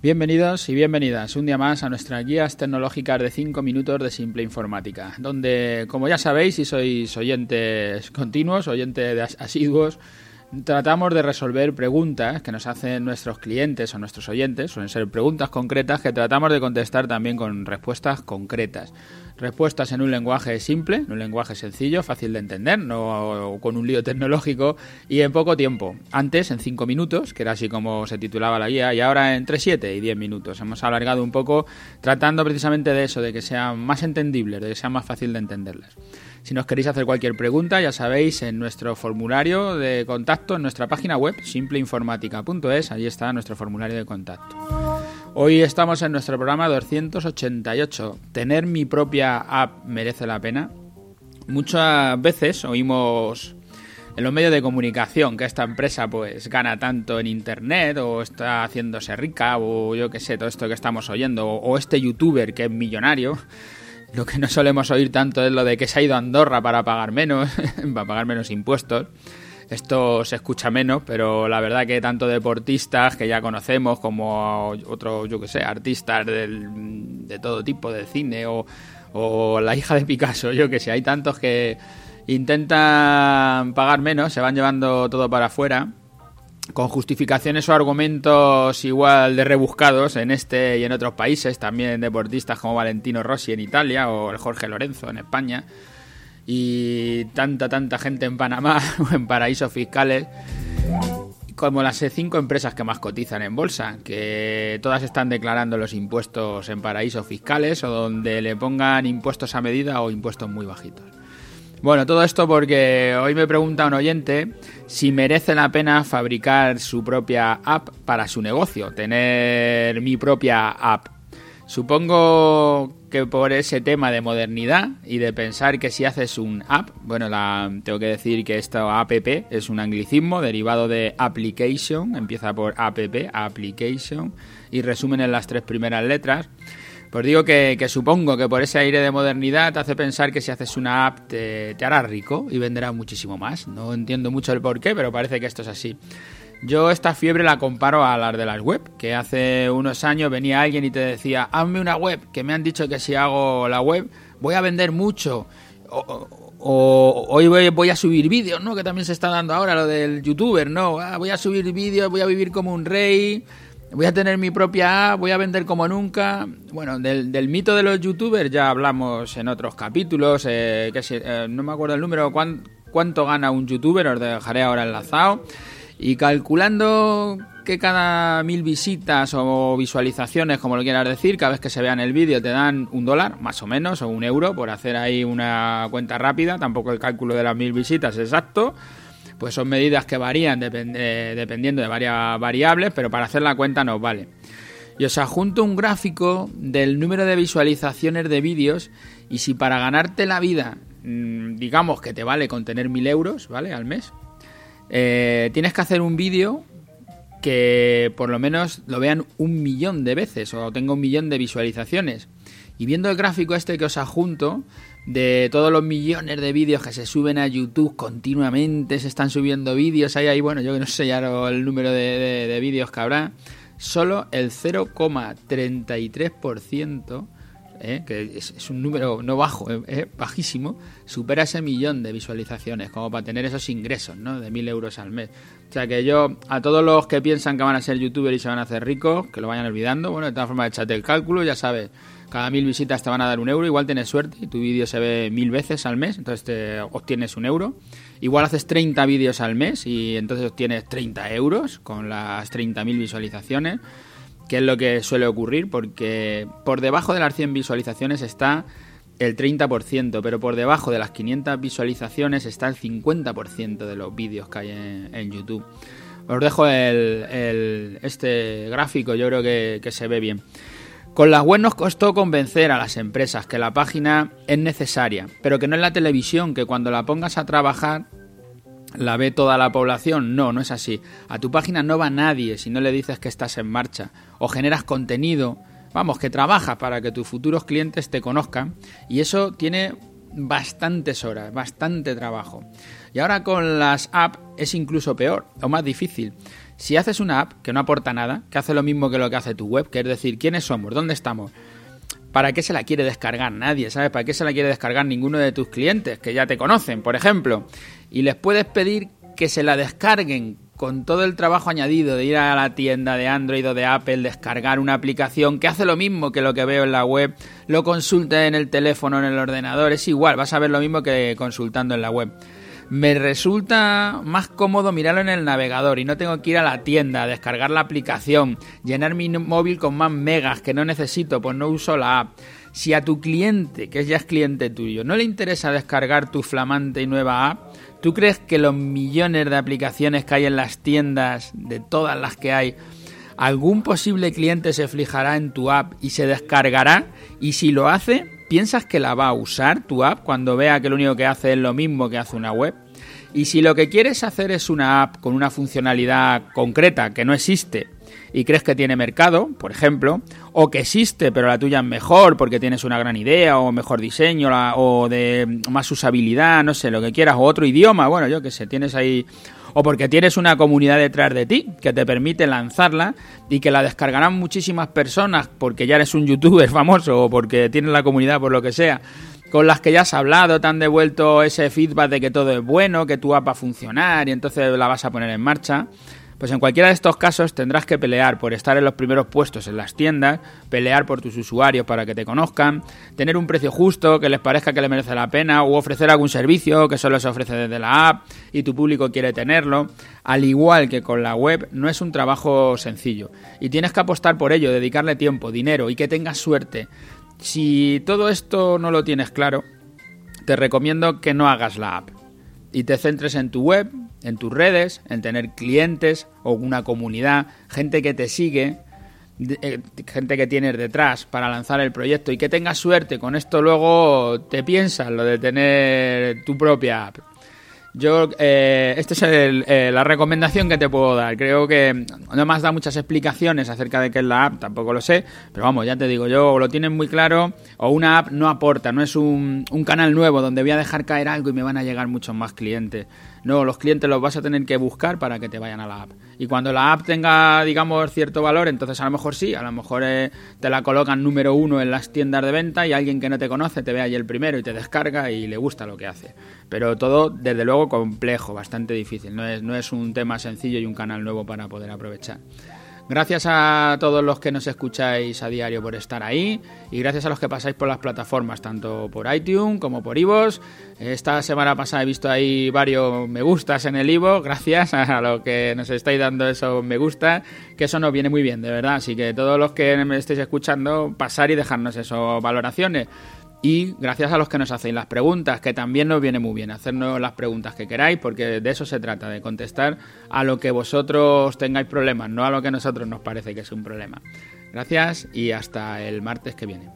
Bienvenidos y bienvenidas un día más a nuestras guías tecnológicas de 5 minutos de simple informática, donde, como ya sabéis, si sois oyentes continuos, oyentes asiduos, tratamos de resolver preguntas que nos hacen nuestros clientes o nuestros oyentes, suelen ser preguntas concretas que tratamos de contestar también con respuestas concretas. Respuestas en un lenguaje simple, en un lenguaje sencillo, fácil de entender, no con un lío tecnológico y en poco tiempo. Antes en 5 minutos, que era así como se titulaba la guía, y ahora entre 7 y 10 minutos. Hemos alargado un poco tratando precisamente de eso, de que sean más entendibles, de que sea más fácil de entenderlas. Si nos queréis hacer cualquier pregunta, ya sabéis, en nuestro formulario de contacto, en nuestra página web, simpleinformática.es, ahí está nuestro formulario de contacto. Hoy estamos en nuestro programa 288. ¿Tener mi propia app merece la pena? Muchas veces oímos en los medios de comunicación que esta empresa pues gana tanto en internet o está haciéndose rica o yo qué sé, todo esto que estamos oyendo o este youtuber que es millonario. Lo que no solemos oír tanto es lo de que se ha ido a Andorra para pagar menos, para pagar menos impuestos. Esto se escucha menos, pero la verdad que tanto deportistas que ya conocemos como otros, yo que sé, artistas de todo tipo de cine o, o la hija de Picasso, yo que sé, hay tantos que intentan pagar menos, se van llevando todo para afuera con justificaciones o argumentos igual de rebuscados en este y en otros países, también deportistas como Valentino Rossi en Italia o el Jorge Lorenzo en España y tanta, tanta gente en Panamá o en paraísos fiscales como las cinco empresas que más cotizan en bolsa, que todas están declarando los impuestos en paraísos fiscales o donde le pongan impuestos a medida o impuestos muy bajitos. Bueno, todo esto porque hoy me pregunta un oyente si merece la pena fabricar su propia app para su negocio, tener mi propia app. Supongo que por ese tema de modernidad y de pensar que si haces un app, bueno, la, tengo que decir que esto app es un anglicismo derivado de application, empieza por app, application, y resumen en las tres primeras letras. Pues digo que, supongo que por ese aire de modernidad te hace pensar que si haces una app te, hará rico y venderá muchísimo más. No entiendo mucho el por qué, pero parece que esto es así. Yo esta fiebre la comparo a las de las web, que hace unos años venía alguien y te decía, hazme una web, que me han dicho que si hago la web voy a vender mucho. O, hoy voy, a subir vídeos, ¿no? Que también se está dando ahora lo del youtuber, ¿no? Ah, voy a subir vídeos, voy a vivir como un rey, voy a tener mi propia app, voy a vender como nunca. Bueno, del, mito de los youtubers ya hablamos en otros capítulos, eh, eh, no me acuerdo el número, cuánto gana un youtuber, os dejaré ahora enlazado. Y calculando que cada mil visitas o visualizaciones, como lo quieras decir, cada vez que se vea en el vídeo te dan un dólar, más o menos, o un euro, por hacer ahí una cuenta rápida, tampoco el cálculo de las mil visitas exacto, pues son medidas que varían eh, dependiendo de varias variables, pero para hacer la cuenta nos vale. Y os adjunto un gráfico del número de visualizaciones de vídeos y si para ganarte la vida, mm, digamos que te vale con tener mil euros, ¿vale? Al mes, eh, tienes que hacer un vídeo que por lo menos lo vean un millón de veces o tenga un millón de visualizaciones. Y viendo el gráfico este que os adjunto, de todos los millones de vídeos que se suben a YouTube continuamente, se están subiendo vídeos, ahí, ahí, bueno, yo que no sé ya el número de, de vídeos que habrá, solo el 0,33% ¿eh? que es, un número no bajo, es, bajísimo, supera ese millón de visualizaciones, como para tener esos ingresos, ¿no? De mil euros al mes. O sea que yo, a todos los que piensan que van a ser youtubers y se van a hacer ricos, que lo vayan olvidando, bueno, de todas formas, échate el cálculo, ya sabes, cada mil visitas te van a dar un euro, igual tienes suerte y tu vídeo se ve mil veces al mes, entonces te obtienes un euro. Igual haces 30 vídeos al mes y entonces obtienes 30 euros con las 30.000 visualizaciones que es lo que suele ocurrir, porque por debajo de las 100 visualizaciones está el 30%, pero por debajo de las 500 visualizaciones está el 50% de los vídeos que hay en, YouTube. Os dejo el, este gráfico, yo creo que, que se ve bien. Con las web nos costó convencer a las empresas que la página es necesaria, pero que no es la televisión, que cuando la pongas a trabajar la ve toda la población. No, no es así. A tu página no va nadie si no le dices que estás en marcha. O generas contenido. Vamos, que trabajas para que tus futuros clientes te conozcan. Y eso tiene bastantes horas, bastante trabajo. Y ahora con las apps es incluso peor o más difícil. Si haces una app que no aporta nada, que hace lo mismo que lo que hace tu web, que es decir, ¿quiénes somos? ¿Dónde estamos? ¿Para qué se la quiere descargar nadie? ¿Sabes? ¿Para qué se la quiere descargar ninguno de tus clientes que ya te conocen, por ejemplo? Y les puedes pedir que se la descarguen con todo el trabajo añadido de ir a la tienda de Android o de Apple, descargar una aplicación que hace lo mismo que lo que veo en la web, lo consulte en el teléfono, en el ordenador, es igual, vas a ver lo mismo que consultando en la web. Me resulta más cómodo mirarlo en el navegador y no tengo que ir a la tienda, descargar la aplicación, llenar mi móvil con más megas que no necesito, pues no uso la app. Si a tu cliente, que ya es cliente tuyo, no le interesa descargar tu flamante y nueva app, ¿Tú crees que los millones de aplicaciones que hay en las tiendas, de todas las que hay, algún posible cliente se fijará en tu app y se descargará? Y si lo hace, ¿piensas que la va a usar tu app cuando vea que lo único que hace es lo mismo que hace una web? Y si lo que quieres hacer es una app con una funcionalidad concreta que no existe y crees que tiene mercado, por ejemplo, o que existe pero la tuya es mejor porque tienes una gran idea o mejor diseño o de más usabilidad, no sé, lo que quieras, o otro idioma, bueno, yo que sé, tienes ahí o porque tienes una comunidad detrás de ti que te permite lanzarla y que la descargarán muchísimas personas porque ya eres un youtuber famoso o porque tienes la comunidad por lo que sea con las que ya has hablado, te han devuelto ese feedback de que todo es bueno, que tu app va a funcionar y entonces la vas a poner en marcha. Pues en cualquiera de estos casos tendrás que pelear por estar en los primeros puestos en las tiendas, pelear por tus usuarios para que te conozcan, tener un precio justo que les parezca que le merece la pena o ofrecer algún servicio que solo se ofrece desde la app y tu público quiere tenerlo. Al igual que con la web, no es un trabajo sencillo y tienes que apostar por ello, dedicarle tiempo, dinero y que tengas suerte. Si todo esto no lo tienes claro, te recomiendo que no hagas la app y te centres en tu web, en tus redes, en tener clientes o una comunidad, gente que te sigue, eh, gente que tienes detrás para lanzar el proyecto y que tengas suerte. Con esto luego te piensas lo de tener tu propia app. Yo, eh, esta es eh, la recomendación que te puedo dar. Creo que no me has muchas explicaciones acerca de qué es la app, tampoco lo sé, pero vamos, ya te digo, yo lo tienes muy claro, o una app no aporta, no es un, un canal nuevo donde voy a dejar caer algo y me van a llegar muchos más clientes. No, los clientes los vas a tener que buscar para que te vayan a la app. Y cuando la app tenga, digamos, cierto valor, entonces a lo mejor sí, a lo mejor eh, te la colocan número uno en las tiendas de venta y alguien que no te conoce te ve ahí el primero y te descarga y le gusta lo que hace. Pero todo, desde luego, complejo, bastante difícil. No es, no es un tema sencillo y un canal nuevo para poder aprovechar. Gracias a todos los que nos escucháis a diario por estar ahí y gracias a los que pasáis por las plataformas, tanto por iTunes como por Ivos. Esta semana pasada he visto ahí varios me gustas en el Ivo, gracias a los que nos estáis dando esos me gusta, que eso nos viene muy bien, de verdad. Así que todos los que me estéis escuchando, pasar y dejarnos esas valoraciones y gracias a los que nos hacéis las preguntas, que también nos viene muy bien hacernos las preguntas que queráis, porque de eso se trata, de contestar a lo que vosotros tengáis problemas, no a lo que a nosotros nos parece que es un problema. Gracias y hasta el martes que viene.